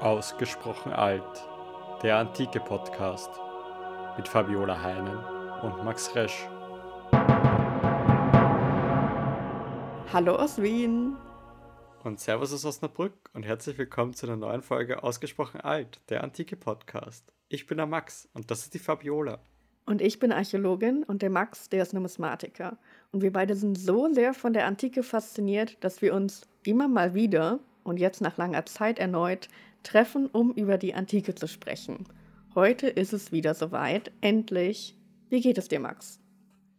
Ausgesprochen alt. Der antike Podcast mit Fabiola Heinen und Max Resch. Hallo aus Wien. Und Servus aus Osnabrück und herzlich willkommen zu einer neuen Folge Ausgesprochen alt, der antike Podcast. Ich bin der Max und das ist die Fabiola. Und ich bin Archäologin und der Max, der ist Numismatiker. Und wir beide sind so sehr von der Antike fasziniert, dass wir uns immer mal wieder und jetzt nach langer Zeit erneut treffen, um über die Antike zu sprechen. Heute ist es wieder soweit. Endlich. Wie geht es dir, Max?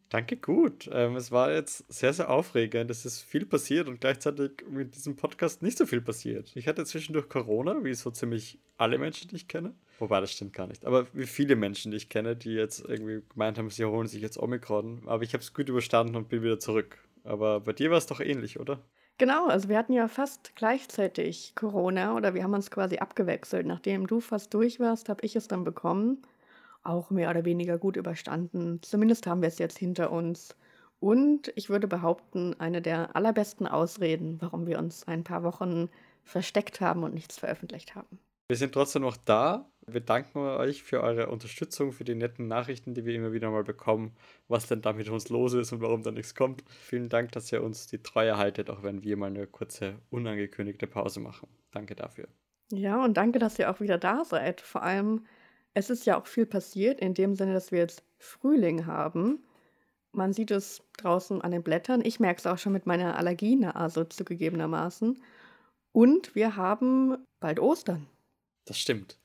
Danke, gut. Ähm, es war jetzt sehr, sehr aufregend. Es ist viel passiert und gleichzeitig mit diesem Podcast nicht so viel passiert. Ich hatte zwischendurch Corona, wie so ziemlich alle Menschen, die ich kenne. Wobei, das stimmt gar nicht. Aber wie viele Menschen, die ich kenne, die jetzt irgendwie gemeint haben, sie holen sich jetzt Omikron. Aber ich habe es gut überstanden und bin wieder zurück. Aber bei dir war es doch ähnlich, oder? Genau, also wir hatten ja fast gleichzeitig Corona oder wir haben uns quasi abgewechselt. Nachdem du fast durch warst, habe ich es dann bekommen. Auch mehr oder weniger gut überstanden. Zumindest haben wir es jetzt hinter uns. Und ich würde behaupten, eine der allerbesten Ausreden, warum wir uns ein paar Wochen versteckt haben und nichts veröffentlicht haben. Wir sind trotzdem noch da. Wir danken euch für eure Unterstützung, für die netten Nachrichten, die wir immer wieder mal bekommen, was denn da mit uns los ist und warum da nichts kommt. Vielen Dank, dass ihr uns die Treue haltet, auch wenn wir mal eine kurze, unangekündigte Pause machen. Danke dafür. Ja, und danke, dass ihr auch wieder da seid. Vor allem, es ist ja auch viel passiert, in dem Sinne, dass wir jetzt Frühling haben. Man sieht es draußen an den Blättern. Ich merke es auch schon mit meiner Allergienase zugegebenermaßen. Und wir haben bald Ostern. Das stimmt.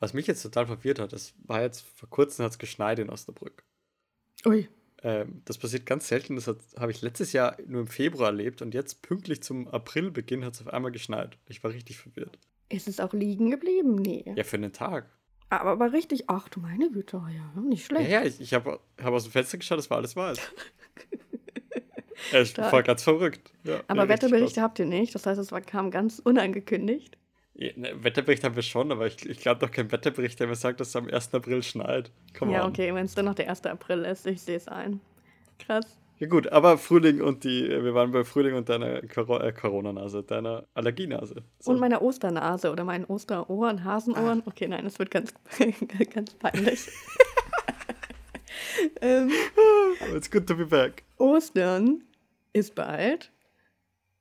Was mich jetzt total verwirrt hat, das war jetzt vor kurzem hat es geschneit in Osnabrück. Ui. Ähm, das passiert ganz selten. Das habe ich letztes Jahr nur im Februar erlebt und jetzt pünktlich zum Aprilbeginn hat es auf einmal geschneit. Ich war richtig verwirrt. Ist es auch liegen geblieben? Nee. Ja, für einen Tag. Aber, aber richtig, ach du meine Güte, ja, nicht schlecht. Ja, ja ich, ich habe hab aus dem Fenster geschaut, das war alles weiß. ich war ganz verrückt. Ja, aber Wetterberichte habt ihr nicht, das heißt, es war, kam ganz unangekündigt. Ne, Wetterbericht haben wir schon, aber ich, ich glaube doch kein Wetterbericht, der mir sagt, dass es am 1. April schneit. Come ja, on. okay, wenn es dann noch der 1. April ist, ich sehe es ein. Krass. Ja gut, aber Frühling und die, wir waren bei Frühling und deiner äh, Corona-Nase, deiner Allergienase. So. Und meiner Osternase oder meinen Osterohren, Hasenohren. Ah. Okay, nein, das wird ganz, ganz peinlich. ähm, It's good to be back. Ostern ist bald.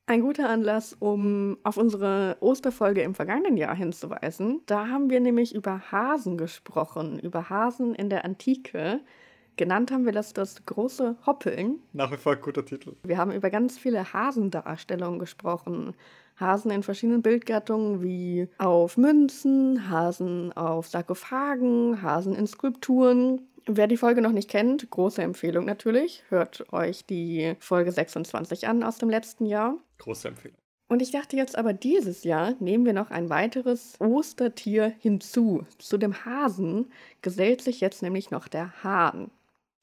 Ein guter Anlass, um auf unsere Osterfolge im vergangenen Jahr hinzuweisen. Da haben wir nämlich über Hasen gesprochen, über Hasen in der Antike. Genannt haben wir das das große Hoppeln. Nach wie vor ein guter Titel. Wir haben über ganz viele Hasendarstellungen gesprochen. Hasen in verschiedenen Bildgattungen wie auf Münzen, Hasen auf Sarkophagen, Hasen in Skulpturen. Wer die Folge noch nicht kennt, große Empfehlung natürlich. Hört euch die Folge 26 an aus dem letzten Jahr. Große Empfehlung. Und ich dachte jetzt aber, dieses Jahr nehmen wir noch ein weiteres Ostertier hinzu. Zu dem Hasen gesellt sich jetzt nämlich noch der Hahn.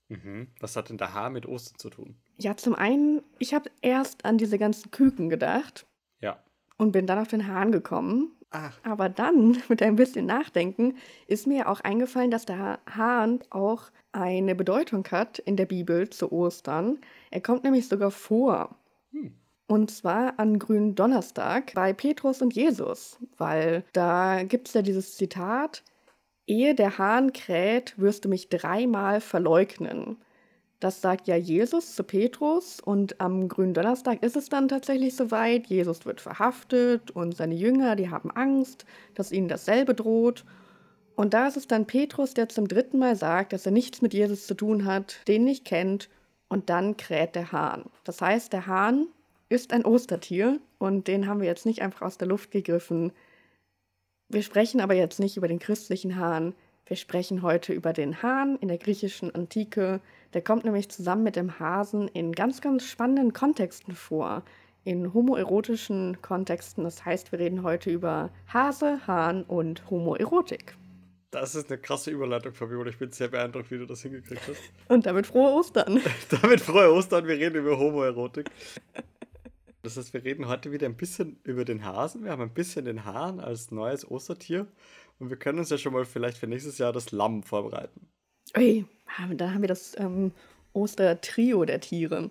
Mhm. Was hat denn der Hahn mit Ostern zu tun? Ja, zum einen, ich habe erst an diese ganzen Küken gedacht. Ja. Und bin dann auf den Hahn gekommen. Ach. Aber dann, mit ein bisschen Nachdenken, ist mir auch eingefallen, dass der Hahn auch eine Bedeutung hat in der Bibel zu Ostern. Er kommt nämlich sogar vor. Hm. Und zwar an Grünen Donnerstag bei Petrus und Jesus, weil da gibt es ja dieses Zitat, Ehe der Hahn kräht, wirst du mich dreimal verleugnen. Das sagt ja Jesus zu Petrus und am grünen Donnerstag ist es dann tatsächlich soweit. Jesus wird verhaftet und seine Jünger, die haben Angst, dass ihnen dasselbe droht. Und da ist es dann Petrus, der zum dritten Mal sagt, dass er nichts mit Jesus zu tun hat, den nicht kennt und dann kräht der Hahn. Das heißt, der Hahn ist ein Ostertier und den haben wir jetzt nicht einfach aus der Luft gegriffen. Wir sprechen aber jetzt nicht über den christlichen Hahn, wir sprechen heute über den Hahn in der griechischen Antike. Der kommt nämlich zusammen mit dem Hasen in ganz, ganz spannenden Kontexten vor. In homoerotischen Kontexten. Das heißt, wir reden heute über Hase, Hahn und Homoerotik. Das ist eine krasse Überleitung, Fabiola. Ich bin sehr beeindruckt, wie du das hingekriegt hast. Und damit frohe Ostern. damit frohe Ostern. Wir reden über Homoerotik. Das heißt, wir reden heute wieder ein bisschen über den Hasen. Wir haben ein bisschen den Hahn als neues Ostertier. Und wir können uns ja schon mal vielleicht für nächstes Jahr das Lamm vorbereiten. Ui, da haben wir das ähm, Ostertrio der Tiere.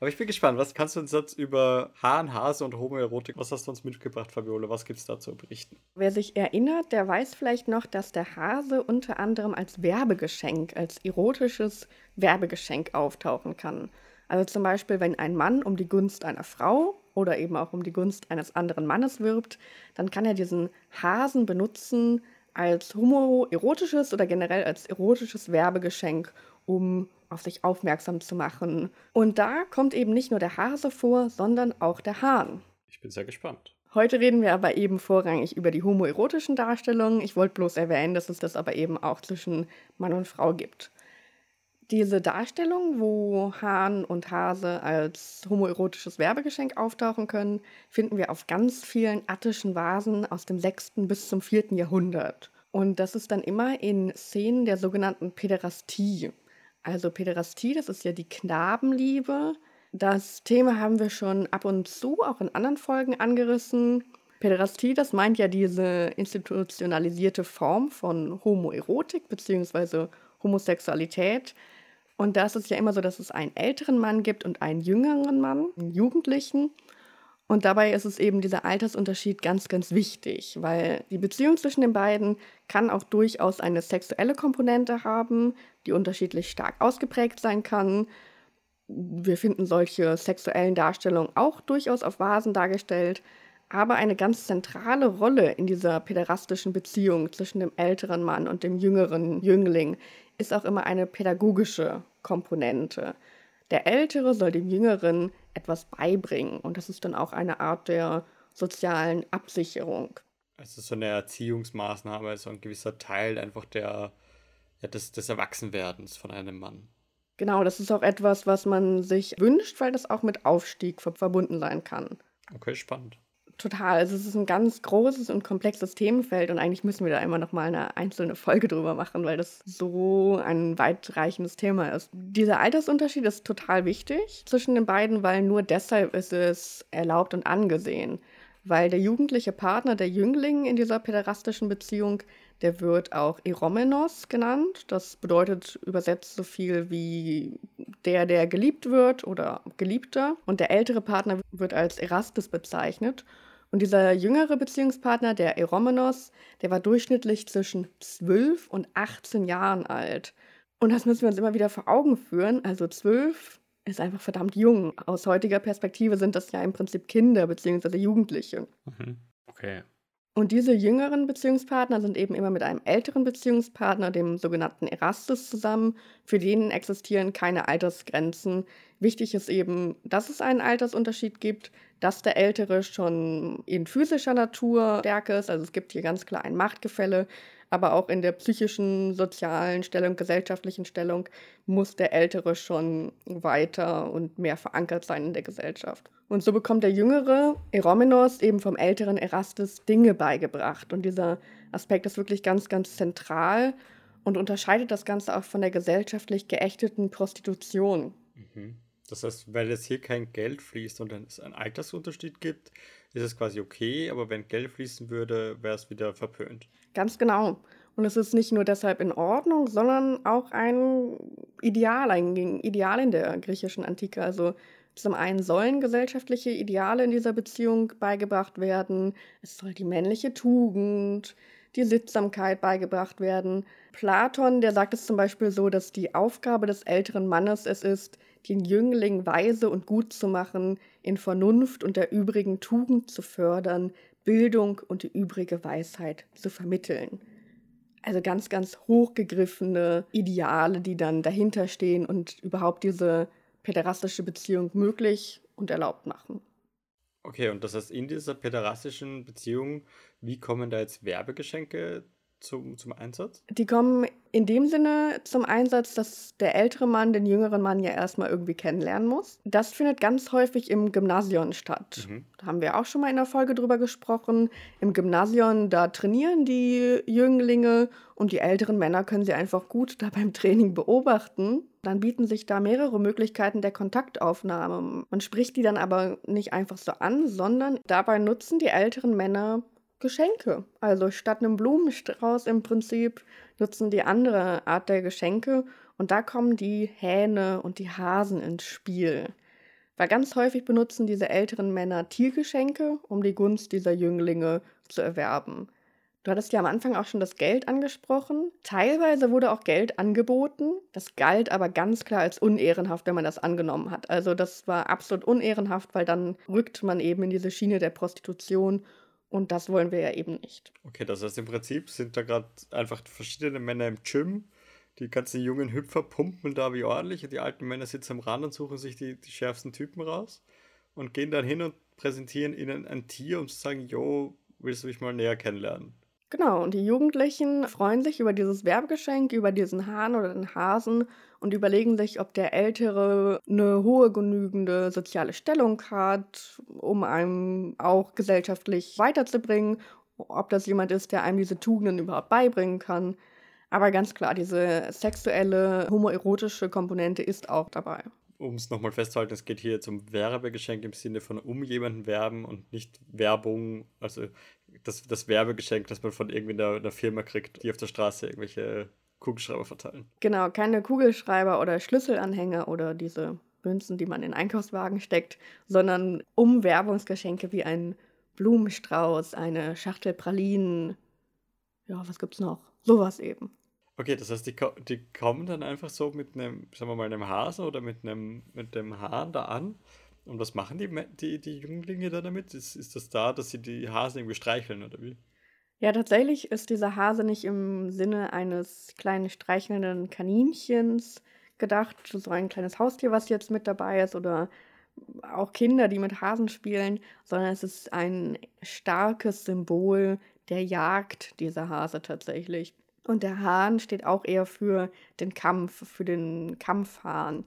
Aber ich bin gespannt, was kannst du uns jetzt über Hahn, Hase und Homoerotik, was hast du uns mitgebracht, Fabiola? Was gibt es da zu berichten? Wer sich erinnert, der weiß vielleicht noch, dass der Hase unter anderem als Werbegeschenk, als erotisches Werbegeschenk auftauchen kann. Also zum Beispiel, wenn ein Mann um die Gunst einer Frau oder eben auch um die Gunst eines anderen Mannes wirbt, dann kann er diesen Hasen benutzen als homoerotisches oder generell als erotisches Werbegeschenk, um auf sich aufmerksam zu machen. Und da kommt eben nicht nur der Hase vor, sondern auch der Hahn. Ich bin sehr gespannt. Heute reden wir aber eben vorrangig über die homoerotischen Darstellungen. Ich wollte bloß erwähnen, dass es das aber eben auch zwischen Mann und Frau gibt. Diese Darstellung, wo Hahn und Hase als homoerotisches Werbegeschenk auftauchen können, finden wir auf ganz vielen attischen Vasen aus dem 6. bis zum 4. Jahrhundert. Und das ist dann immer in Szenen der sogenannten Päderastie. Also Päderastie, das ist ja die Knabenliebe. Das Thema haben wir schon ab und zu auch in anderen Folgen angerissen. Päderastie, das meint ja diese institutionalisierte Form von Homoerotik bzw. Homosexualität, und da ist es ja immer so, dass es einen älteren Mann gibt und einen jüngeren Mann, einen Jugendlichen. Und dabei ist es eben dieser Altersunterschied ganz, ganz wichtig, weil die Beziehung zwischen den beiden kann auch durchaus eine sexuelle Komponente haben, die unterschiedlich stark ausgeprägt sein kann. Wir finden solche sexuellen Darstellungen auch durchaus auf Vasen dargestellt. Aber eine ganz zentrale Rolle in dieser päderastischen Beziehung zwischen dem älteren Mann und dem jüngeren Jüngling ist auch immer eine pädagogische Komponente. Der Ältere soll dem Jüngeren etwas beibringen und das ist dann auch eine Art der sozialen Absicherung. Es ist so eine Erziehungsmaßnahme, so ein gewisser Teil einfach der, ja, des, des Erwachsenwerdens von einem Mann. Genau, das ist auch etwas, was man sich wünscht, weil das auch mit Aufstieg verbunden sein kann. Okay, spannend. Total. Also es ist ein ganz großes und komplexes Themenfeld und eigentlich müssen wir da immer noch mal eine einzelne Folge drüber machen, weil das so ein weitreichendes Thema ist. Dieser Altersunterschied ist total wichtig zwischen den beiden, weil nur deshalb ist es erlaubt und angesehen. Weil der jugendliche Partner, der Jüngling in dieser päderastischen Beziehung, der wird auch Eromenos genannt. Das bedeutet übersetzt so viel wie der, der geliebt wird oder Geliebter. Und der ältere Partner wird als Erastes bezeichnet. Und dieser jüngere Beziehungspartner, der Eromenos, der war durchschnittlich zwischen 12 und 18 Jahren alt. Und das müssen wir uns immer wieder vor Augen führen. Also 12 ist einfach verdammt jung. Aus heutiger Perspektive sind das ja im Prinzip Kinder bzw. Jugendliche. Mhm. Okay. Und diese jüngeren Beziehungspartner sind eben immer mit einem älteren Beziehungspartner, dem sogenannten Erastus, zusammen. Für den existieren keine Altersgrenzen. Wichtig ist eben, dass es einen Altersunterschied gibt, dass der Ältere schon in physischer Natur stärker ist. Also es gibt hier ganz klar ein Machtgefälle aber auch in der psychischen, sozialen Stellung, gesellschaftlichen Stellung muss der Ältere schon weiter und mehr verankert sein in der Gesellschaft. Und so bekommt der jüngere Eromenos eben vom älteren Erastes Dinge beigebracht. Und dieser Aspekt ist wirklich ganz, ganz zentral und unterscheidet das Ganze auch von der gesellschaftlich geächteten Prostitution. Mhm. Das heißt, weil es hier kein Geld fließt und es einen Altersunterschied gibt, ist es quasi okay, aber wenn Geld fließen würde, wäre es wieder verpönt. Ganz genau. Und es ist nicht nur deshalb in Ordnung, sondern auch ein Ideal, ein Ideal in der griechischen Antike. Also zum einen sollen gesellschaftliche Ideale in dieser Beziehung beigebracht werden. Es soll die männliche Tugend, die Sittsamkeit beigebracht werden. Platon, der sagt es zum Beispiel so, dass die Aufgabe des älteren Mannes es ist, den Jüngling weise und gut zu machen, in Vernunft und der übrigen Tugend zu fördern, Bildung und die übrige Weisheit zu vermitteln. Also ganz, ganz hochgegriffene Ideale, die dann dahinter stehen und überhaupt diese päderastische Beziehung möglich und erlaubt machen. Okay, und das heißt, in dieser päderastischen Beziehung, wie kommen da jetzt Werbegeschenke zum, zum Einsatz? Die kommen in dem Sinne zum Einsatz, dass der ältere Mann den jüngeren Mann ja erstmal irgendwie kennenlernen muss. Das findet ganz häufig im Gymnasium statt. Mhm. Da haben wir auch schon mal in der Folge drüber gesprochen. Im Gymnasium, da trainieren die Jünglinge und die älteren Männer können sie einfach gut da beim Training beobachten. Dann bieten sich da mehrere Möglichkeiten der Kontaktaufnahme. Man spricht die dann aber nicht einfach so an, sondern dabei nutzen die älteren Männer Geschenke. Also statt einem Blumenstrauß im Prinzip nutzen die andere Art der Geschenke und da kommen die Hähne und die Hasen ins Spiel. Weil ganz häufig benutzen diese älteren Männer Tiergeschenke, um die Gunst dieser Jünglinge zu erwerben. Du hattest ja am Anfang auch schon das Geld angesprochen. Teilweise wurde auch Geld angeboten. Das galt aber ganz klar als unehrenhaft, wenn man das angenommen hat. Also das war absolut unehrenhaft, weil dann rückt man eben in diese Schiene der Prostitution und das wollen wir ja eben nicht. Okay, das heißt im Prinzip sind da gerade einfach verschiedene Männer im Gym. Die ganzen jungen Hüpfer pumpen da wie ordentlich und die alten Männer sitzen am Rand und suchen sich die, die schärfsten Typen raus und gehen dann hin und präsentieren ihnen ein Tier, um zu sagen, jo, willst du mich mal näher kennenlernen? Genau, und die Jugendlichen freuen sich über dieses Werbegeschenk, über diesen Hahn oder den Hasen und überlegen sich, ob der Ältere eine hohe genügende soziale Stellung hat, um einem auch gesellschaftlich weiterzubringen, ob das jemand ist, der einem diese Tugenden überhaupt beibringen kann. Aber ganz klar, diese sexuelle, homoerotische Komponente ist auch dabei um es nochmal festzuhalten, es geht hier jetzt um Werbegeschenk im Sinne von um jemanden werben und nicht Werbung, also das, das Werbegeschenk, das man von irgendwie einer, einer Firma kriegt, die auf der Straße irgendwelche Kugelschreiber verteilen. Genau, keine Kugelschreiber oder Schlüsselanhänger oder diese Münzen, die man in Einkaufswagen steckt, sondern Umwerbungsgeschenke wie ein Blumenstrauß, eine Schachtel Pralinen. Ja, was gibt's noch? Sowas eben. Okay, das heißt, die, die kommen dann einfach so mit einem, sagen wir mal, einem Hasen oder mit einem, mit dem Hahn da an. Und was machen die, die, die Jünglinge da damit? Ist, ist das da, dass sie die Hasen irgendwie streicheln oder wie? Ja, tatsächlich ist dieser Hase nicht im Sinne eines kleinen streichelnden Kaninchens gedacht, so ein kleines Haustier, was jetzt mit dabei ist, oder auch Kinder, die mit Hasen spielen, sondern es ist ein starkes Symbol der Jagd, dieser Hase tatsächlich. Und der Hahn steht auch eher für den Kampf, für den Kampfhahn.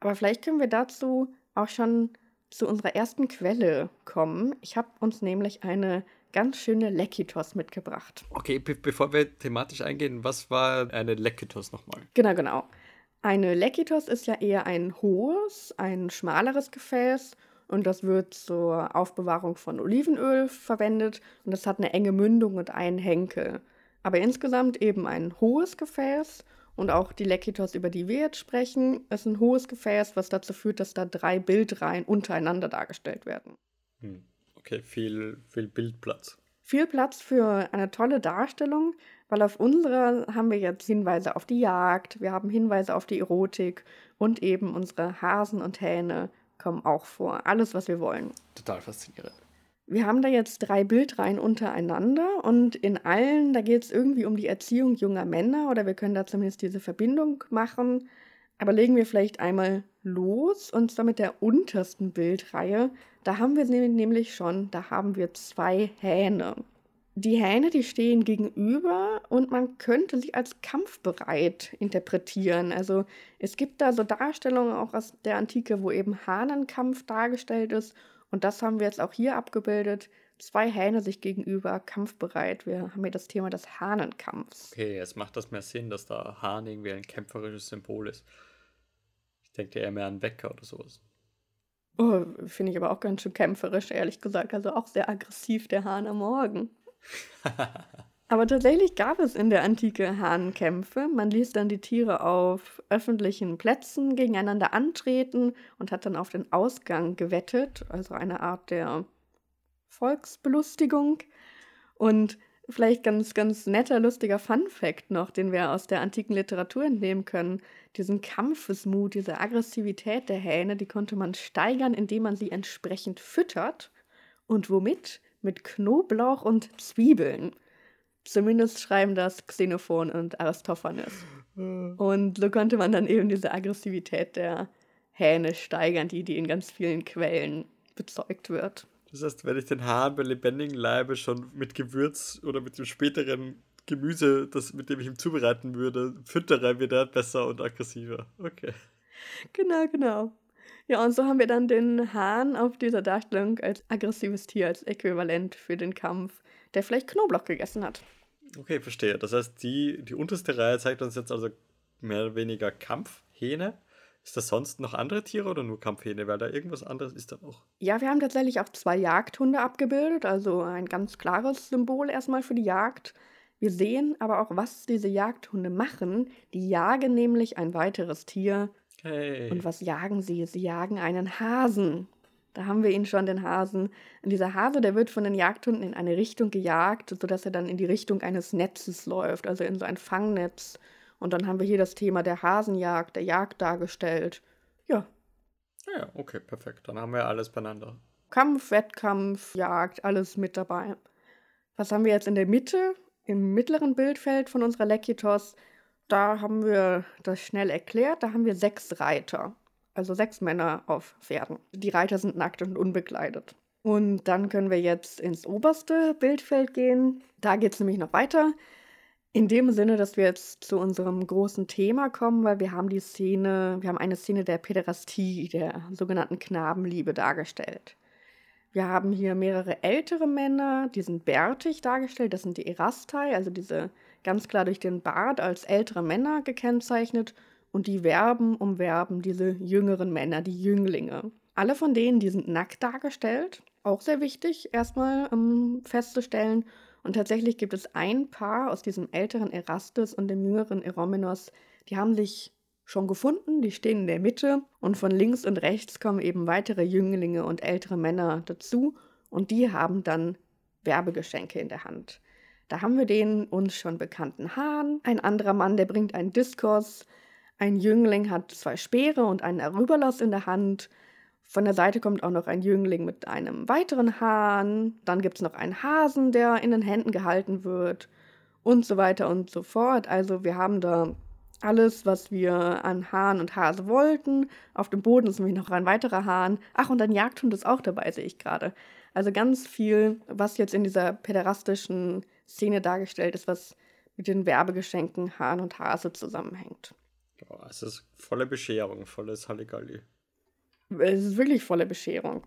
Aber vielleicht können wir dazu auch schon zu unserer ersten Quelle kommen. Ich habe uns nämlich eine ganz schöne Lekitos mitgebracht. Okay, be bevor wir thematisch eingehen, was war eine Lekitos nochmal? Genau, genau. Eine Lekitos ist ja eher ein hohes, ein schmaleres Gefäß und das wird zur Aufbewahrung von Olivenöl verwendet und das hat eine enge Mündung und einen Henkel. Aber insgesamt eben ein hohes Gefäß und auch die Lekitos, über die wir jetzt sprechen, ist ein hohes Gefäß, was dazu führt, dass da drei Bildreihen untereinander dargestellt werden. Hm. Okay, viel, viel Bildplatz. Viel Platz für eine tolle Darstellung, weil auf unserer haben wir jetzt Hinweise auf die Jagd, wir haben Hinweise auf die Erotik und eben unsere Hasen und Hähne kommen auch vor. Alles, was wir wollen. Total faszinierend. Wir haben da jetzt drei Bildreihen untereinander und in allen, da geht es irgendwie um die Erziehung junger Männer oder wir können da zumindest diese Verbindung machen. Aber legen wir vielleicht einmal los und zwar mit der untersten Bildreihe. Da haben wir nämlich schon, da haben wir zwei Hähne. Die Hähne, die stehen gegenüber und man könnte sie als kampfbereit interpretieren. Also es gibt da so Darstellungen auch aus der Antike, wo eben Hahnenkampf dargestellt ist und das haben wir jetzt auch hier abgebildet. Zwei Hähne sich gegenüber, kampfbereit. Wir haben hier das Thema des Hahnenkampfs. Okay, jetzt macht das mehr Sinn, dass da Hahn irgendwie ein kämpferisches Symbol ist. Ich denke eher mehr an Wecker oder sowas. Oh, finde ich aber auch ganz schön kämpferisch, ehrlich gesagt. Also auch sehr aggressiv, der Hahn am Morgen. Aber tatsächlich gab es in der Antike Hahnenkämpfe. Man ließ dann die Tiere auf öffentlichen Plätzen gegeneinander antreten und hat dann auf den Ausgang gewettet, also eine Art der Volksbelustigung. Und vielleicht ganz, ganz netter, lustiger Fun-Fact noch, den wir aus der antiken Literatur entnehmen können. Diesen Kampfesmut, diese Aggressivität der Hähne, die konnte man steigern, indem man sie entsprechend füttert. Und womit? Mit Knoblauch und Zwiebeln. Zumindest schreiben das Xenophon und Aristophanes. Und so konnte man dann eben diese Aggressivität der Hähne steigern, die, die in ganz vielen Quellen bezeugt wird. Das heißt, wenn ich den Hahn bei lebendigem Leibe schon mit Gewürz oder mit dem späteren Gemüse, das, mit dem ich ihn zubereiten würde, füttere, wird er besser und aggressiver. Okay. Genau, genau. Ja, und so haben wir dann den Hahn auf dieser Darstellung als aggressives Tier, als Äquivalent für den Kampf der vielleicht Knoblauch gegessen hat. Okay, verstehe. Das heißt, die, die unterste Reihe zeigt uns jetzt also mehr oder weniger Kampfhähne. Ist das sonst noch andere Tiere oder nur Kampfhähne? Weil da irgendwas anderes ist da noch. Ja, wir haben tatsächlich auch zwei Jagdhunde abgebildet, also ein ganz klares Symbol erstmal für die Jagd. Wir sehen aber auch, was diese Jagdhunde machen. Die jagen nämlich ein weiteres Tier. Hey. Und was jagen sie? Sie jagen einen Hasen. Da haben wir ihn schon, den Hasen. Und dieser Hase, der wird von den Jagdhunden in eine Richtung gejagt, sodass er dann in die Richtung eines Netzes läuft, also in so ein Fangnetz. Und dann haben wir hier das Thema der Hasenjagd, der Jagd dargestellt. Ja. Ja, okay, perfekt. Dann haben wir alles beieinander. Kampf, Wettkampf, Jagd, alles mit dabei. Was haben wir jetzt in der Mitte, im mittleren Bildfeld von unserer Lekitos? Da haben wir das schnell erklärt. Da haben wir sechs Reiter. Also sechs Männer auf Pferden. Die Reiter sind nackt und unbekleidet. Und dann können wir jetzt ins oberste Bildfeld gehen. Da geht es nämlich noch weiter. In dem Sinne, dass wir jetzt zu unserem großen Thema kommen, weil wir haben die Szene, wir haben eine Szene der Päderastie, der sogenannten Knabenliebe dargestellt. Wir haben hier mehrere ältere Männer, die sind bärtig dargestellt, das sind die Erastai, also diese ganz klar durch den Bart als ältere Männer gekennzeichnet und die werben umwerben diese jüngeren Männer, die Jünglinge. Alle von denen, die sind nackt dargestellt. Auch sehr wichtig, erstmal um festzustellen. Und tatsächlich gibt es ein Paar aus diesem älteren Erastus und dem jüngeren Eromenos, die haben sich schon gefunden, die stehen in der Mitte und von links und rechts kommen eben weitere Jünglinge und ältere Männer dazu und die haben dann Werbegeschenke in der Hand. Da haben wir den uns schon bekannten Hahn, ein anderer Mann, der bringt einen Diskurs, ein Jüngling hat zwei Speere und einen Erüberlass in der Hand. Von der Seite kommt auch noch ein Jüngling mit einem weiteren Hahn. Dann gibt es noch einen Hasen, der in den Händen gehalten wird. Und so weiter und so fort. Also wir haben da alles, was wir an Hahn und Hase wollten. Auf dem Boden ist nämlich noch ein weiterer Hahn. Ach, und ein Jagdhund ist auch dabei, sehe ich gerade. Also ganz viel, was jetzt in dieser päderastischen Szene dargestellt ist, was mit den Werbegeschenken Hahn und Hase zusammenhängt. Oh, es ist volle Bescherung, volles Halligalli. Es ist wirklich volle Bescherung.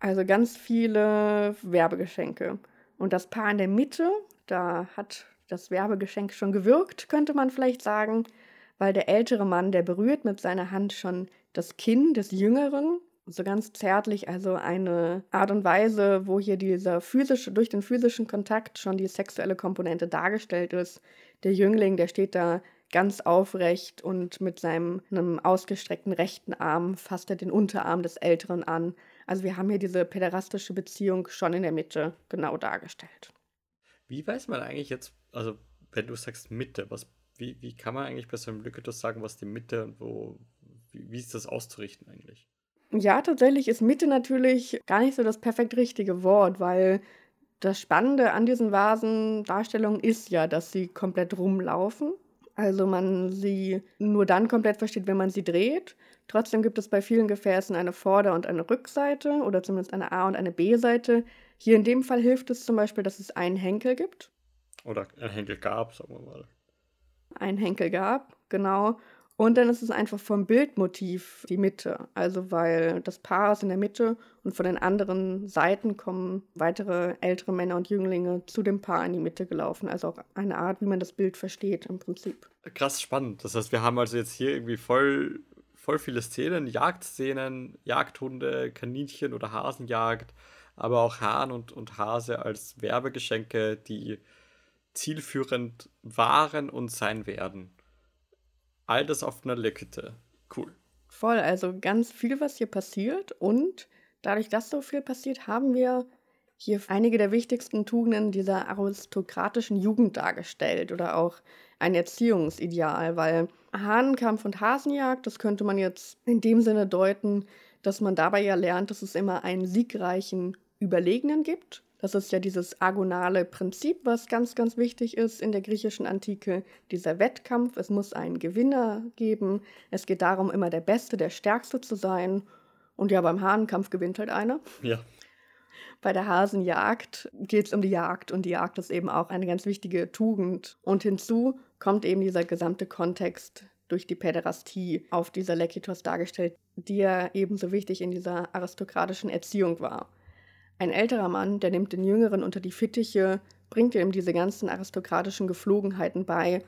Also ganz viele Werbegeschenke. Und das Paar in der Mitte, da hat das Werbegeschenk schon gewirkt, könnte man vielleicht sagen, weil der ältere Mann, der berührt mit seiner Hand schon das Kinn des Jüngeren, so ganz zärtlich, also eine Art und Weise, wo hier dieser physische, durch den physischen Kontakt schon die sexuelle Komponente dargestellt ist. Der Jüngling, der steht da ganz aufrecht und mit seinem einem ausgestreckten rechten Arm fasst er den Unterarm des Älteren an. Also wir haben hier diese päderastische Beziehung schon in der Mitte genau dargestellt. Wie weiß man eigentlich jetzt, also wenn du sagst Mitte, was, wie, wie kann man eigentlich bei so einem Lykitus sagen, was die Mitte und wo, wie, wie ist das auszurichten eigentlich? Ja, tatsächlich ist Mitte natürlich gar nicht so das perfekt richtige Wort, weil das Spannende an diesen Vasendarstellungen ist ja, dass sie komplett rumlaufen. Also man sie nur dann komplett versteht, wenn man sie dreht. Trotzdem gibt es bei vielen Gefäßen eine Vorder- und eine Rückseite oder zumindest eine A- und eine B-Seite. Hier in dem Fall hilft es zum Beispiel, dass es einen Henkel gibt. Oder ein Henkel gab, sagen wir mal. Ein Henkel gab, genau. Und dann ist es einfach vom Bildmotiv die Mitte. Also weil das Paar ist in der Mitte und von den anderen Seiten kommen weitere ältere Männer und Jünglinge zu dem Paar in die Mitte gelaufen. Also auch eine Art, wie man das Bild versteht im Prinzip. Krass spannend. Das heißt, wir haben also jetzt hier irgendwie voll, voll viele Szenen, Jagdszenen, Jagdhunde, Kaninchen oder Hasenjagd, aber auch Hahn und, und Hase als Werbegeschenke, die zielführend waren und sein werden. All das auf einer Lekütte. Cool. Voll, also ganz viel, was hier passiert. Und dadurch, dass so viel passiert, haben wir hier einige der wichtigsten Tugenden dieser aristokratischen Jugend dargestellt oder auch ein Erziehungsideal, weil Hahnenkampf und Hasenjagd, das könnte man jetzt in dem Sinne deuten, dass man dabei ja lernt, dass es immer einen siegreichen Überlegenen gibt das ist ja dieses agonale Prinzip, was ganz, ganz wichtig ist in der griechischen Antike. Dieser Wettkampf, es muss einen Gewinner geben. Es geht darum, immer der Beste, der Stärkste zu sein. Und ja, beim Hahnenkampf gewinnt halt einer. Ja. Bei der Hasenjagd geht es um die Jagd und die Jagd ist eben auch eine ganz wichtige Tugend. Und hinzu kommt eben dieser gesamte Kontext durch die Päderastie auf dieser Lekitos dargestellt, die ja ebenso wichtig in dieser aristokratischen Erziehung war. Ein älterer Mann, der nimmt den Jüngeren unter die Fittiche, bringt ihm diese ganzen aristokratischen Geflogenheiten bei.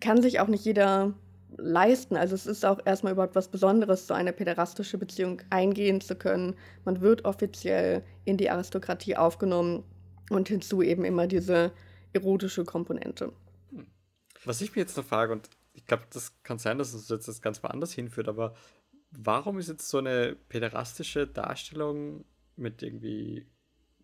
Kann sich auch nicht jeder leisten. Also es ist auch erstmal überhaupt was Besonderes, so eine päderastische Beziehung eingehen zu können. Man wird offiziell in die Aristokratie aufgenommen und hinzu eben immer diese erotische Komponente. Was ich mir jetzt noch frage, und ich glaube, das kann sein, dass es jetzt das ganz woanders hinführt, aber warum ist jetzt so eine päderastische Darstellung mit irgendwie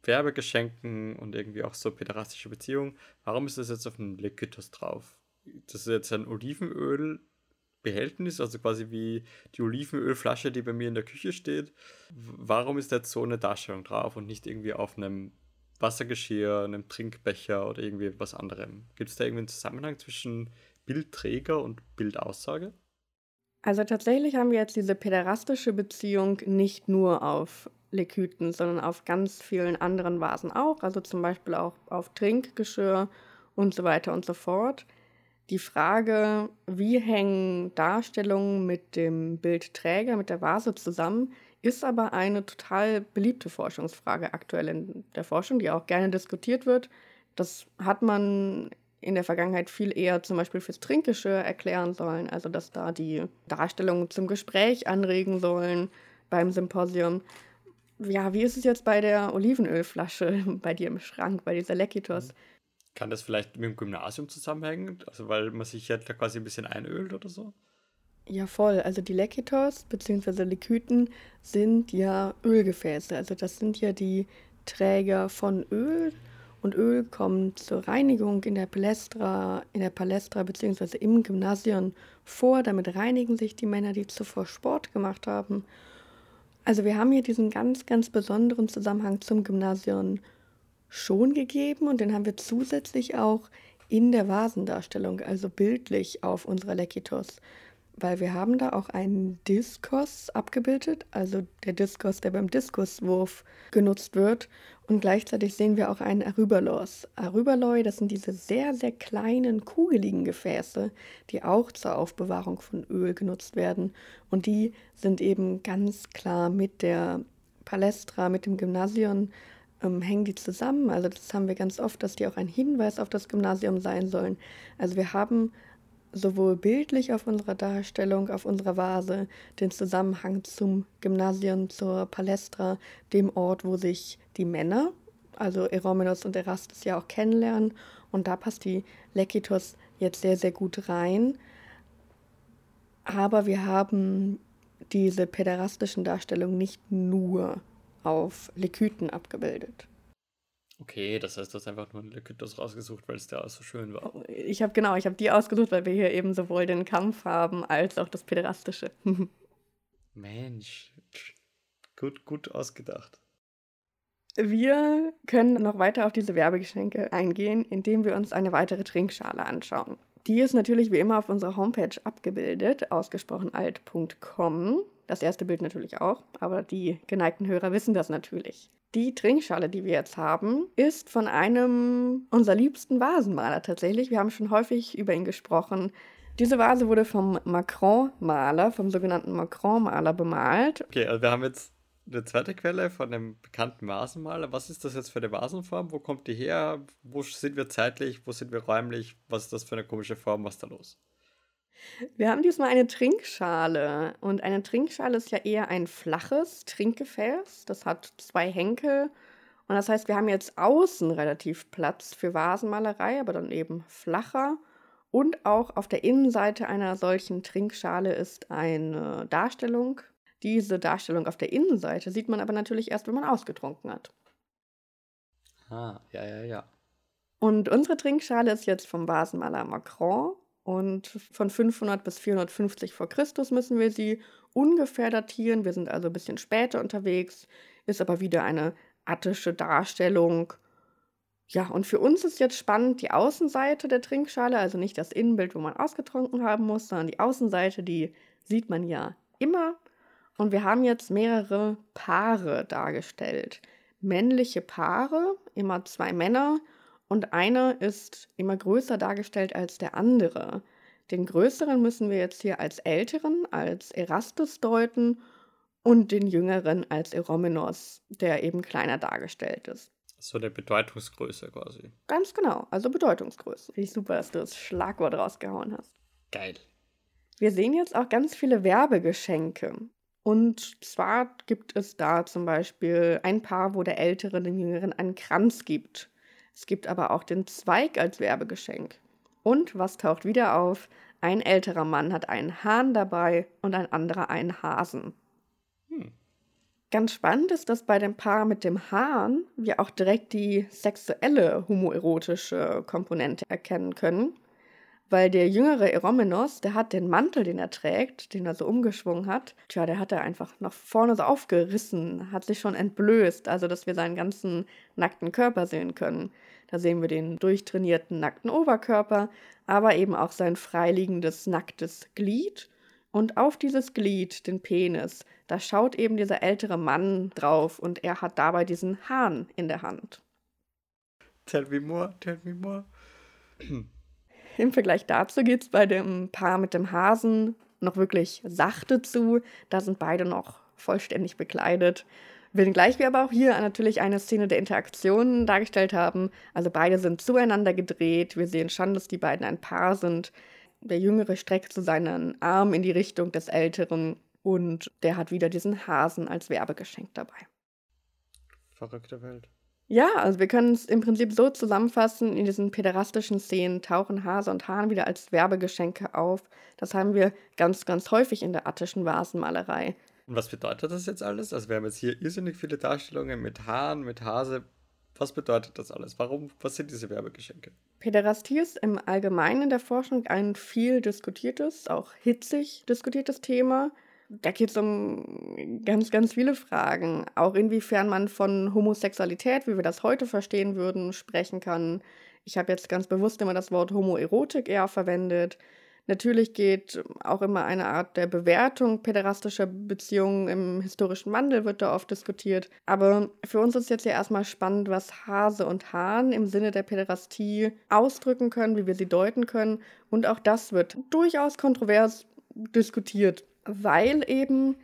Werbegeschenken und irgendwie auch so päderastische Beziehungen, warum ist das jetzt auf einem Lekythos drauf? Das ist jetzt ein Olivenölbehältnis, also quasi wie die Olivenölflasche, die bei mir in der Küche steht. Warum ist da jetzt so eine Darstellung drauf und nicht irgendwie auf einem Wassergeschirr, einem Trinkbecher oder irgendwie was anderem? Gibt es da irgendwie einen Zusammenhang zwischen Bildträger und Bildaussage? Also tatsächlich haben wir jetzt diese päderastische Beziehung nicht nur auf Lekythen, sondern auf ganz vielen anderen Vasen auch, also zum Beispiel auch auf Trinkgeschirr und so weiter und so fort. Die Frage, wie hängen Darstellungen mit dem Bildträger, mit der Vase zusammen, ist aber eine total beliebte Forschungsfrage aktuell in der Forschung, die auch gerne diskutiert wird. Das hat man in der Vergangenheit viel eher zum Beispiel fürs Trinkgeschirr erklären sollen, also dass da die Darstellungen zum Gespräch anregen sollen beim Symposium. Ja, wie ist es jetzt bei der Olivenölflasche bei dir im Schrank, bei dieser Lekitos? Kann das vielleicht mit dem Gymnasium zusammenhängen? Also weil man sich ja da quasi ein bisschen einölt oder so? Ja, voll. Also die Lekitos bzw. Lekythen sind ja Ölgefäße. Also das sind ja die Träger von Öl und Öl kommt zur Reinigung in der Palästra, in der Palästra bzw. im Gymnasium vor. Damit reinigen sich die Männer, die zuvor Sport gemacht haben. Also wir haben hier diesen ganz, ganz besonderen Zusammenhang zum Gymnasium schon gegeben und den haben wir zusätzlich auch in der Vasendarstellung, also bildlich auf unserer Lekitos weil wir haben da auch einen Diskurs abgebildet, also der Diskurs, der beim Diskuswurf genutzt wird. Und gleichzeitig sehen wir auch einen Arybalos. Arybaloi, das sind diese sehr, sehr kleinen, kugeligen Gefäße, die auch zur Aufbewahrung von Öl genutzt werden. Und die sind eben ganz klar mit der Palästra, mit dem Gymnasium, ähm, hängen die zusammen. Also das haben wir ganz oft, dass die auch ein Hinweis auf das Gymnasium sein sollen. Also wir haben sowohl bildlich auf unserer Darstellung, auf unserer Vase, den Zusammenhang zum Gymnasium, zur Palästra, dem Ort, wo sich die Männer, also Eromenos und Erastus, ja auch kennenlernen. Und da passt die Lekitos jetzt sehr, sehr gut rein. Aber wir haben diese päderastischen Darstellungen nicht nur auf Lekythen abgebildet. Okay, das heißt, du hast einfach nur einen Lekythos rausgesucht, weil es da so schön war. Ich habe genau, ich habe die ausgesucht, weil wir hier eben sowohl den Kampf haben als auch das Päderastische. Mensch, gut, gut ausgedacht. Wir können noch weiter auf diese Werbegeschenke eingehen, indem wir uns eine weitere Trinkschale anschauen. Die ist natürlich wie immer auf unserer Homepage abgebildet, ausgesprochenalt.com. Das erste Bild natürlich auch, aber die geneigten Hörer wissen das natürlich. Die Trinkschale, die wir jetzt haben, ist von einem unserer liebsten Vasenmaler tatsächlich. Wir haben schon häufig über ihn gesprochen. Diese Vase wurde vom Macron-Maler, vom sogenannten Macron-Maler bemalt. Okay, also wir haben jetzt eine zweite Quelle von einem bekannten Vasenmaler. Was ist das jetzt für eine Vasenform? Wo kommt die her? Wo sind wir zeitlich? Wo sind wir räumlich? Was ist das für eine komische Form? Was ist da los? Wir haben diesmal eine Trinkschale. Und eine Trinkschale ist ja eher ein flaches Trinkgefäß. Das hat zwei Henkel. Und das heißt, wir haben jetzt außen relativ Platz für Vasenmalerei, aber dann eben flacher. Und auch auf der Innenseite einer solchen Trinkschale ist eine Darstellung. Diese Darstellung auf der Innenseite sieht man aber natürlich erst, wenn man ausgetrunken hat. Ah, ja, ja, ja. Und unsere Trinkschale ist jetzt vom Vasenmaler Macron und von 500 bis 450 vor Christus müssen wir sie ungefähr datieren. Wir sind also ein bisschen später unterwegs, ist aber wieder eine attische Darstellung. Ja, und für uns ist jetzt spannend die Außenseite der Trinkschale, also nicht das Innenbild, wo man ausgetrunken haben muss, sondern die Außenseite, die sieht man ja immer. Und wir haben jetzt mehrere Paare dargestellt. Männliche Paare, immer zwei Männer und einer ist immer größer dargestellt als der andere. Den größeren müssen wir jetzt hier als älteren, als Erastus deuten und den jüngeren als Eromenos, der eben kleiner dargestellt ist. So der Bedeutungsgröße quasi. Ganz genau, also Bedeutungsgröße. Finde ich super, dass du das Schlagwort rausgehauen hast. Geil. Wir sehen jetzt auch ganz viele Werbegeschenke. Und zwar gibt es da zum Beispiel ein Paar, wo der Ältere dem Jüngeren einen Kranz gibt. Es gibt aber auch den Zweig als Werbegeschenk. Und was taucht wieder auf? Ein älterer Mann hat einen Hahn dabei und ein anderer einen Hasen. Hm. Ganz spannend ist, dass bei dem Paar mit dem Hahn wir auch direkt die sexuelle homoerotische Komponente erkennen können. Weil der jüngere Eromenos, der hat den Mantel, den er trägt, den er so umgeschwungen hat, tja, der hat er einfach nach vorne so aufgerissen, hat sich schon entblößt, also dass wir seinen ganzen nackten Körper sehen können. Da sehen wir den durchtrainierten nackten Oberkörper, aber eben auch sein freiliegendes nacktes Glied. Und auf dieses Glied, den Penis, da schaut eben dieser ältere Mann drauf und er hat dabei diesen Hahn in der Hand. Tell me more, tell me more. Im Vergleich dazu geht es bei dem Paar mit dem Hasen noch wirklich sachte zu. Da sind beide noch vollständig bekleidet. Wenngleich wir aber auch hier natürlich eine Szene der Interaktion dargestellt haben. Also beide sind zueinander gedreht. Wir sehen schon, dass die beiden ein Paar sind. Der Jüngere streckt so seinen Arm in die Richtung des Älteren und der hat wieder diesen Hasen als Werbegeschenk dabei. Verrückte Welt. Ja, also wir können es im Prinzip so zusammenfassen, in diesen päderastischen Szenen tauchen Hase und Hahn wieder als Werbegeschenke auf. Das haben wir ganz, ganz häufig in der attischen Vasenmalerei. Und was bedeutet das jetzt alles? Also wir haben jetzt hier irrsinnig viele Darstellungen mit Hahn, mit Hase. Was bedeutet das alles? Warum, was sind diese Werbegeschenke? Päderastie ist im Allgemeinen in der Forschung ein viel diskutiertes, auch hitzig diskutiertes Thema. Da geht es um ganz, ganz viele Fragen. Auch inwiefern man von Homosexualität, wie wir das heute verstehen würden, sprechen kann. Ich habe jetzt ganz bewusst immer das Wort Homoerotik eher verwendet. Natürlich geht auch immer eine Art der Bewertung päderastischer Beziehungen im historischen Wandel wird da oft diskutiert. Aber für uns ist jetzt ja erstmal spannend, was Hase und Hahn im Sinne der Päderastie ausdrücken können, wie wir sie deuten können. Und auch das wird durchaus kontrovers diskutiert weil eben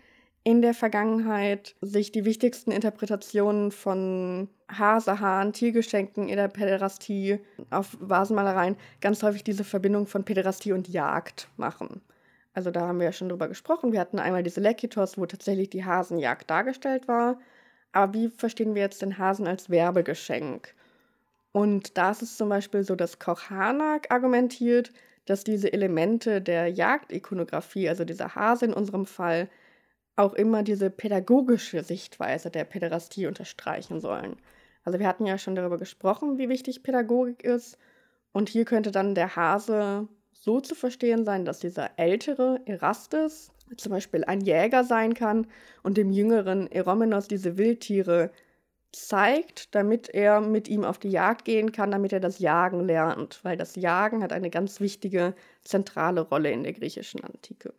in der Vergangenheit sich die wichtigsten Interpretationen von Hasehahn, Tiergeschenken in der Päderastie auf Vasenmalereien ganz häufig diese Verbindung von Päderastie und Jagd machen. Also da haben wir ja schon drüber gesprochen. Wir hatten einmal diese Lekitos, wo tatsächlich die Hasenjagd dargestellt war. Aber wie verstehen wir jetzt den Hasen als Werbegeschenk? Und da ist es zum Beispiel so, dass Koch Hanak argumentiert, dass diese Elemente der Jagdikonografie, also dieser Hase in unserem Fall, auch immer diese pädagogische Sichtweise der Päderastie unterstreichen sollen. Also wir hatten ja schon darüber gesprochen, wie wichtig Pädagogik ist. Und hier könnte dann der Hase so zu verstehen sein, dass dieser ältere Erastes zum Beispiel ein Jäger sein kann und dem jüngeren Eromenos diese Wildtiere zeigt, damit er mit ihm auf die Jagd gehen kann, damit er das Jagen lernt, weil das Jagen hat eine ganz wichtige zentrale Rolle in der griechischen Antike.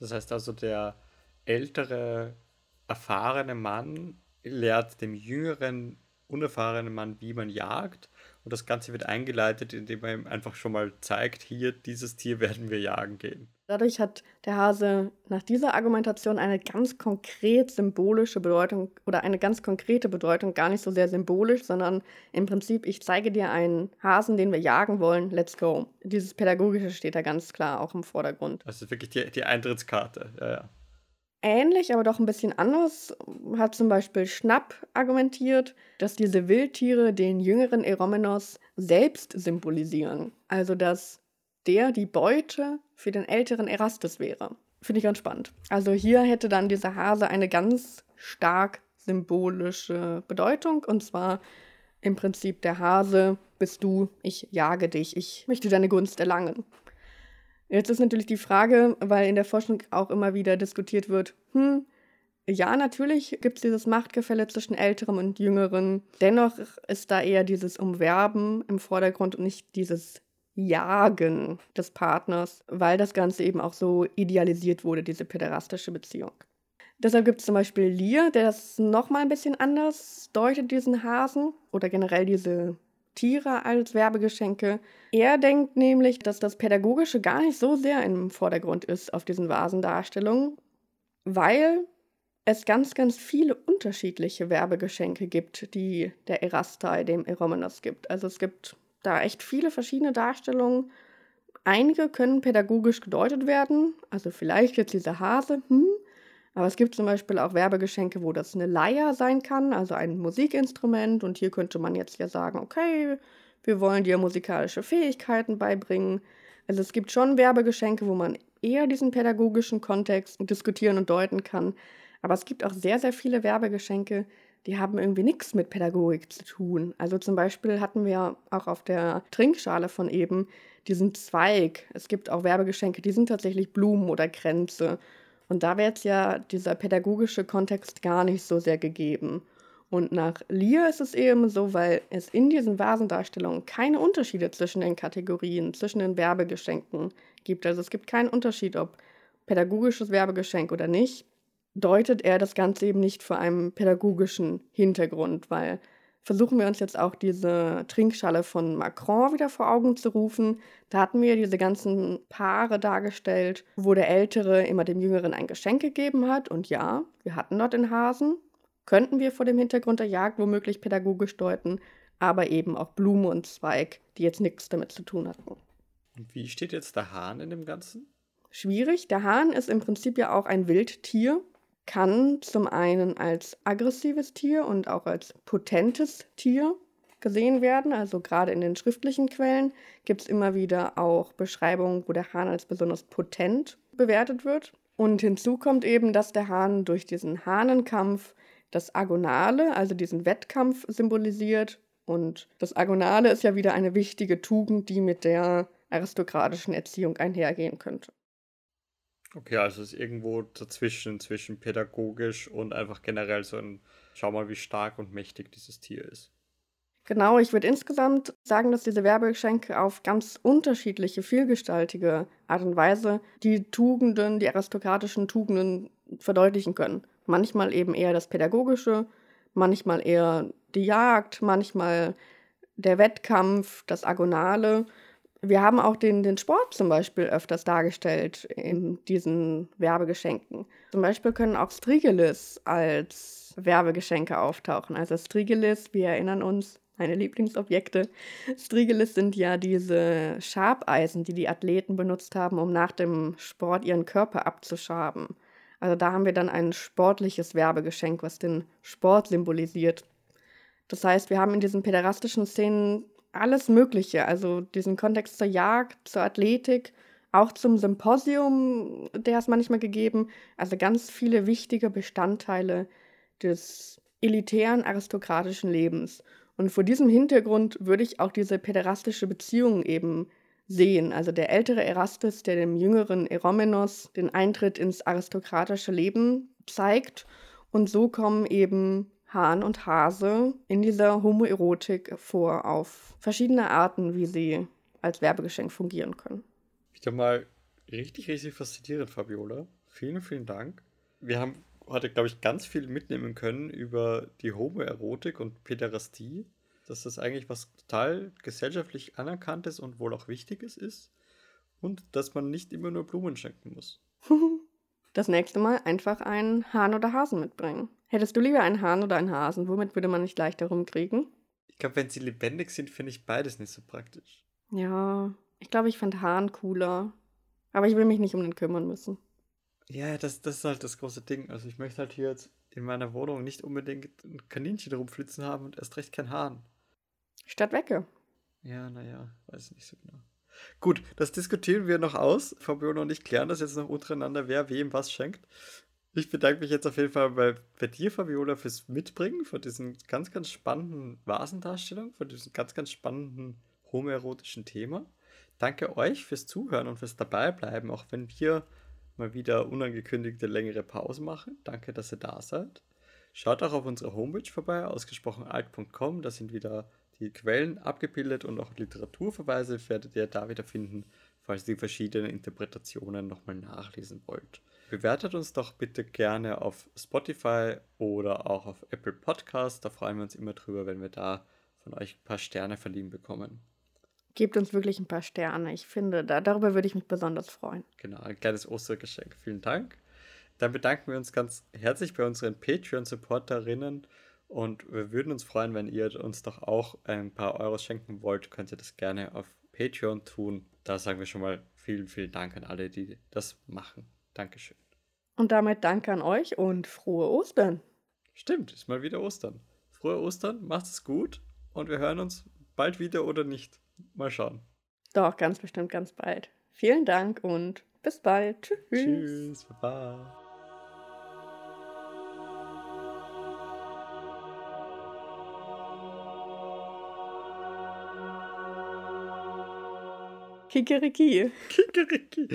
Das heißt also, der ältere, erfahrene Mann lehrt dem jüngeren, unerfahrenen Mann, wie man jagt. Und das Ganze wird eingeleitet, indem man ihm einfach schon mal zeigt, hier, dieses Tier werden wir jagen gehen. Dadurch hat der Hase nach dieser Argumentation eine ganz konkret symbolische Bedeutung oder eine ganz konkrete Bedeutung, gar nicht so sehr symbolisch, sondern im Prinzip, ich zeige dir einen Hasen, den wir jagen wollen, let's go. Dieses Pädagogische steht da ganz klar auch im Vordergrund. Das ist wirklich die, die Eintrittskarte, ja, ja. Ähnlich, aber doch ein bisschen anders hat zum Beispiel Schnapp argumentiert, dass diese Wildtiere den jüngeren Eromenos selbst symbolisieren. Also dass der die Beute für den älteren Erastus wäre. Finde ich ganz spannend. Also hier hätte dann dieser Hase eine ganz stark symbolische Bedeutung und zwar im Prinzip der Hase bist du, ich jage dich, ich möchte deine Gunst erlangen. Jetzt ist natürlich die Frage, weil in der Forschung auch immer wieder diskutiert wird, hm, ja, natürlich gibt es dieses Machtgefälle zwischen Älteren und Jüngeren. Dennoch ist da eher dieses Umwerben im Vordergrund und nicht dieses Jagen des Partners, weil das Ganze eben auch so idealisiert wurde, diese päderastische Beziehung. Deshalb gibt es zum Beispiel Lear, der das nochmal ein bisschen anders deutet, diesen Hasen oder generell diese Tiere als Werbegeschenke. Er denkt nämlich, dass das Pädagogische gar nicht so sehr im Vordergrund ist auf diesen Vasendarstellungen, weil es ganz, ganz viele unterschiedliche Werbegeschenke gibt, die der Erastai dem Eromenos gibt. Also es gibt da echt viele verschiedene Darstellungen. Einige können pädagogisch gedeutet werden, also vielleicht jetzt dieser Hase, hm, aber es gibt zum Beispiel auch Werbegeschenke, wo das eine Leier sein kann, also ein Musikinstrument. Und hier könnte man jetzt ja sagen, okay, wir wollen dir musikalische Fähigkeiten beibringen. Also es gibt schon Werbegeschenke, wo man eher diesen pädagogischen Kontext diskutieren und deuten kann. Aber es gibt auch sehr, sehr viele Werbegeschenke, die haben irgendwie nichts mit Pädagogik zu tun. Also zum Beispiel hatten wir auch auf der Trinkschale von eben diesen Zweig. Es gibt auch Werbegeschenke, die sind tatsächlich Blumen oder Kränze. Und da wäre jetzt ja dieser pädagogische Kontext gar nicht so sehr gegeben. Und nach Lear ist es eben so, weil es in diesen Vasendarstellungen keine Unterschiede zwischen den Kategorien, zwischen den Werbegeschenken gibt. Also es gibt keinen Unterschied, ob pädagogisches Werbegeschenk oder nicht deutet er das Ganze eben nicht vor einem pädagogischen Hintergrund, weil versuchen wir uns jetzt auch diese Trinkschale von Macron wieder vor Augen zu rufen. Da hatten wir diese ganzen Paare dargestellt, wo der Ältere immer dem Jüngeren ein Geschenk gegeben hat. Und ja, wir hatten dort den Hasen. Könnten wir vor dem Hintergrund der Jagd womöglich pädagogisch deuten, aber eben auch Blume und Zweig, die jetzt nichts damit zu tun hatten. Und wie steht jetzt der Hahn in dem Ganzen? Schwierig. Der Hahn ist im Prinzip ja auch ein Wildtier kann zum einen als aggressives Tier und auch als potentes Tier gesehen werden. Also gerade in den schriftlichen Quellen gibt es immer wieder auch Beschreibungen, wo der Hahn als besonders potent bewertet wird. Und hinzu kommt eben, dass der Hahn durch diesen Hahnenkampf das Agonale, also diesen Wettkampf symbolisiert. Und das Agonale ist ja wieder eine wichtige Tugend, die mit der aristokratischen Erziehung einhergehen könnte. Okay, also ist irgendwo dazwischen, zwischen pädagogisch und einfach generell so ein, schau mal, wie stark und mächtig dieses Tier ist. Genau, ich würde insgesamt sagen, dass diese Werbegeschenke auf ganz unterschiedliche, vielgestaltige Art und Weise die Tugenden, die aristokratischen Tugenden verdeutlichen können. Manchmal eben eher das Pädagogische, manchmal eher die Jagd, manchmal der Wettkampf, das Agonale wir haben auch den, den Sport zum Beispiel öfters dargestellt in diesen Werbegeschenken. Zum Beispiel können auch Strigelis als Werbegeschenke auftauchen. Also Strigelis, wir erinnern uns, meine Lieblingsobjekte. Strigelis sind ja diese Schabeisen, die die Athleten benutzt haben, um nach dem Sport ihren Körper abzuschaben. Also da haben wir dann ein sportliches Werbegeschenk, was den Sport symbolisiert. Das heißt, wir haben in diesen päderastischen Szenen alles Mögliche. Also diesen Kontext zur Jagd, zur Athletik, auch zum Symposium, der ist manchmal gegeben. Also ganz viele wichtige Bestandteile des elitären aristokratischen Lebens. Und vor diesem Hintergrund würde ich auch diese päderastische Beziehung eben sehen. Also der ältere Erastus, der dem jüngeren Eromenos den Eintritt ins aristokratische Leben zeigt. Und so kommen eben Hahn und Hase in dieser Homoerotik vor auf verschiedene Arten, wie sie als Werbegeschenk fungieren können. Wieder mal richtig, richtig faszinierend, Fabiola. Vielen, vielen Dank. Wir haben heute, glaube ich, ganz viel mitnehmen können über die Homoerotik und Päderastie, dass das eigentlich was total gesellschaftlich anerkanntes und wohl auch wichtiges ist und dass man nicht immer nur Blumen schenken muss. Das nächste Mal einfach einen Hahn oder Hasen mitbringen. Hättest du lieber einen Hahn oder einen Hasen? Womit würde man nicht leichter rumkriegen? Ich glaube, wenn sie lebendig sind, finde ich beides nicht so praktisch. Ja, ich glaube, ich fand Hahn cooler. Aber ich will mich nicht um den kümmern müssen. Ja, das, das ist halt das große Ding. Also ich möchte halt hier jetzt in meiner Wohnung nicht unbedingt ein Kaninchen rumflitzen haben und erst recht kein Hahn. Statt Wecke. Ja, naja, weiß nicht so genau. Gut, das diskutieren wir noch aus. Fabiola und ich klären das jetzt noch untereinander, wer wem was schenkt. Ich bedanke mich jetzt auf jeden Fall bei, bei dir, Fabiola, fürs Mitbringen von diesen ganz, ganz spannenden Vasendarstellungen, von diesem ganz, ganz spannenden homoerotischen Thema. Danke euch fürs Zuhören und fürs Dabeibleiben, auch wenn wir mal wieder unangekündigte längere Pause machen. Danke, dass ihr da seid. Schaut auch auf unserer Homepage vorbei, ausgesprochenalt.com. Da sind wieder die Quellen abgebildet und auch Literaturverweise werdet ihr da wieder finden, falls ihr die verschiedenen Interpretationen nochmal nachlesen wollt. Bewertet uns doch bitte gerne auf Spotify oder auch auf Apple Podcast. Da freuen wir uns immer drüber, wenn wir da von euch ein paar Sterne verliehen bekommen. Gebt uns wirklich ein paar Sterne. Ich finde, da, darüber würde ich mich besonders freuen. Genau, ein kleines Ostergeschenk. Vielen Dank. Dann bedanken wir uns ganz herzlich bei unseren Patreon-Supporterinnen und wir würden uns freuen, wenn ihr uns doch auch ein paar Euros schenken wollt, könnt ihr das gerne auf Patreon tun. Da sagen wir schon mal vielen, vielen Dank an alle, die das machen. Dankeschön. Und damit danke an euch und frohe Ostern. Stimmt, ist mal wieder Ostern. Frohe Ostern, macht es gut und wir hören uns bald wieder oder nicht. Mal schauen. Doch, ganz bestimmt ganz bald. Vielen Dank und bis bald. Tschüss. Tschüss. Baba. Kikeriki. Kikeriki.